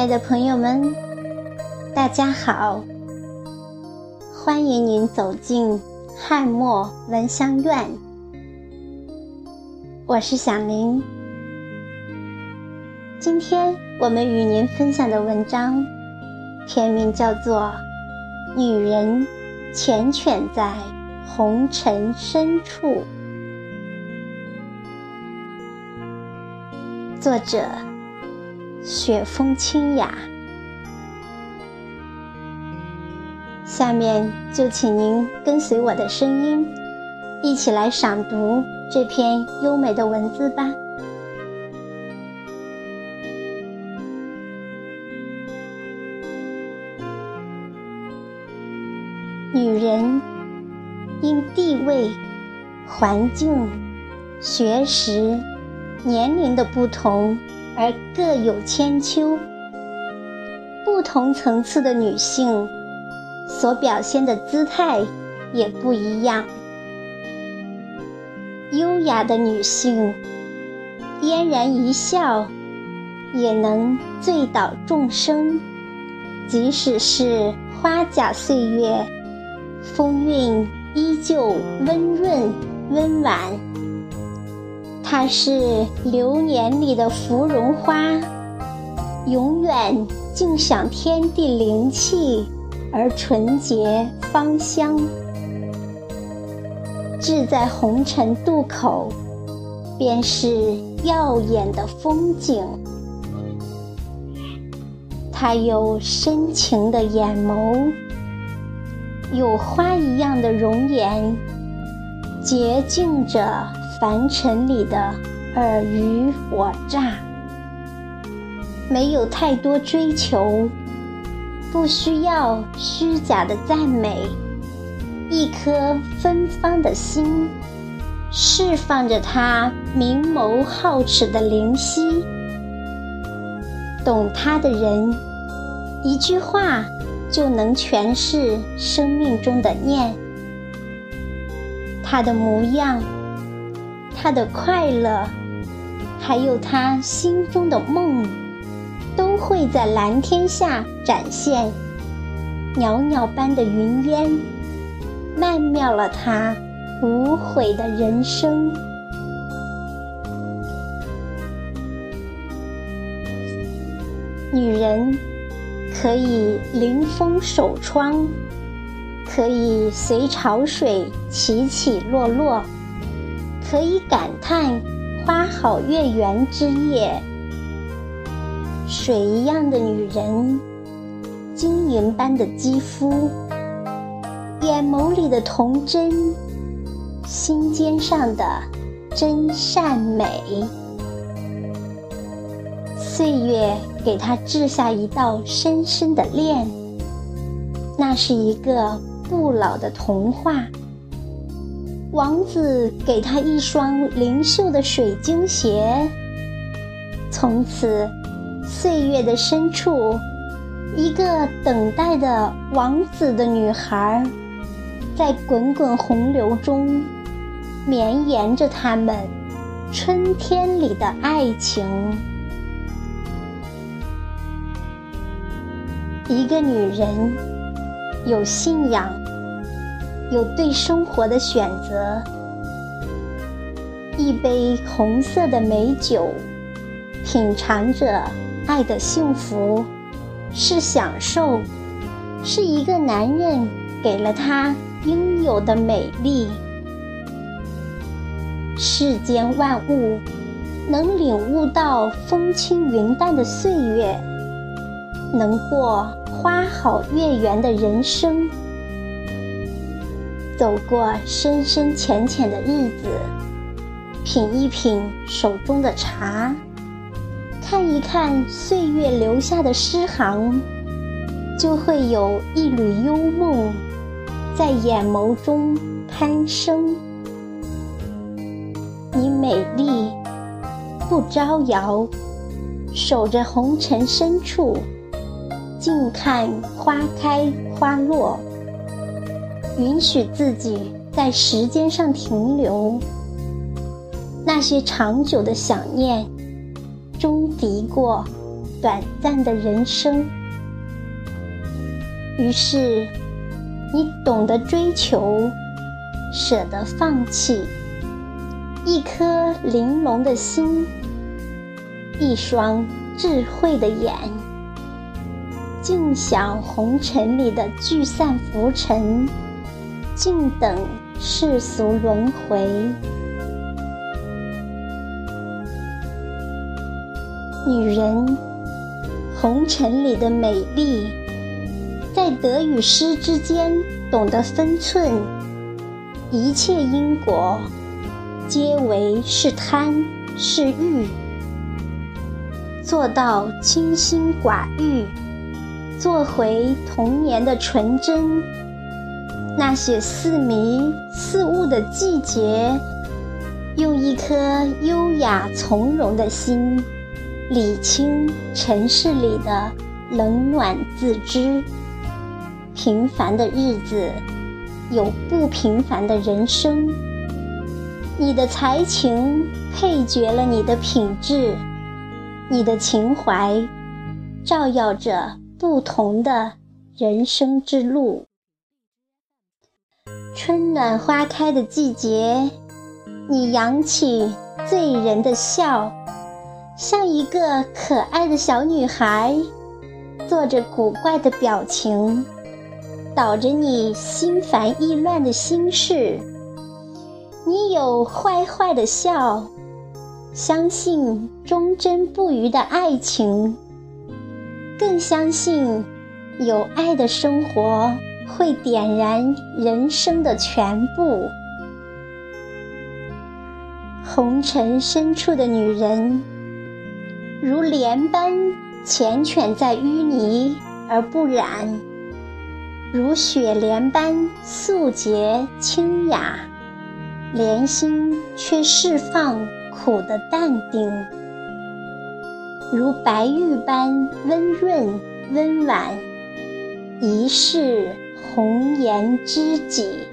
亲爱的朋友们，大家好！欢迎您走进汉墨闻香院，我是小林。今天我们与您分享的文章，篇名叫做《女人缱绻在红尘深处》，作者。雪风清雅，下面就请您跟随我的声音，一起来赏读这篇优美的文字吧。女人因地位、环境、学识、年龄的不同。而各有千秋，不同层次的女性所表现的姿态也不一样。优雅的女性，嫣然一笑，也能醉倒众生；即使是花甲岁月，风韵依旧温润温婉。它是流年里的芙蓉花，永远静享天地灵气而纯洁芳香。置在红尘渡口，便是耀眼的风景。它有深情的眼眸，有花一样的容颜，洁净着。凡尘里的尔虞我诈，没有太多追求，不需要虚假的赞美，一颗芬芳的心，释放着他明眸皓齿的灵犀。懂他的人，一句话就能诠释生命中的念。他的模样。他的快乐，还有他心中的梦，都会在蓝天下展现。袅袅般的云烟，曼妙了他无悔的人生。女人可以临风守窗，可以随潮水起起落落。可以感叹花好月圆之夜，水一样的女人，晶莹般的肌肤，眼眸里的童真，心尖上的真善美。岁月给她掷下一道深深的链，那是一个不老的童话。王子给她一双灵秀的水晶鞋。从此，岁月的深处，一个等待的王子的女孩，在滚滚洪流中，绵延着他们春天里的爱情。一个女人，有信仰。有对生活的选择，一杯红色的美酒，品尝着爱的幸福，是享受，是一个男人给了她应有的美丽。世间万物能领悟到风轻云淡的岁月，能过花好月圆的人生。走过深深浅浅的日子，品一品手中的茶，看一看岁月留下的诗行，就会有一缕幽梦在眼眸中攀升。你美丽不招摇，守着红尘深处，静看花开花落。允许自己在时间上停留，那些长久的想念，终敌过短暂的人生。于是，你懂得追求，舍得放弃，一颗玲珑的心，一双智慧的眼，静享红尘里的聚散浮沉，静等世俗轮回。女人，红尘里的美丽。在得与失之间懂得分寸，一切因果皆为是贪是欲，做到清心寡欲，做回童年的纯真。那些似迷似雾的季节，用一颗优雅从容的心，理清尘世里的冷暖自知。平凡的日子，有不平凡的人生。你的才情配绝了你的品质，你的情怀照耀着不同的人生之路。春暖花开的季节，你扬起醉人的笑，像一个可爱的小女孩，做着古怪的表情。导着你心烦意乱的心事，你有坏坏的笑，相信忠贞不渝的爱情，更相信有爱的生活会点燃人生的全部。红尘深处的女人，如莲般缱绻在淤泥而不染。如雪莲般素洁清雅，莲心却释放苦的淡定；如白玉般温润温婉，一世红颜知己。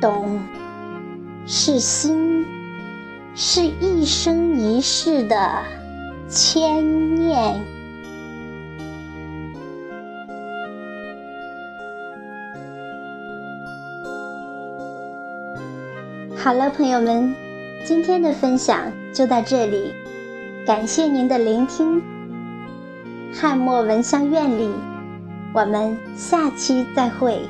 懂，是心，是一生一世的牵念。好了，朋友们，今天的分享就到这里，感谢您的聆听。汉墨闻香院里，我们下期再会。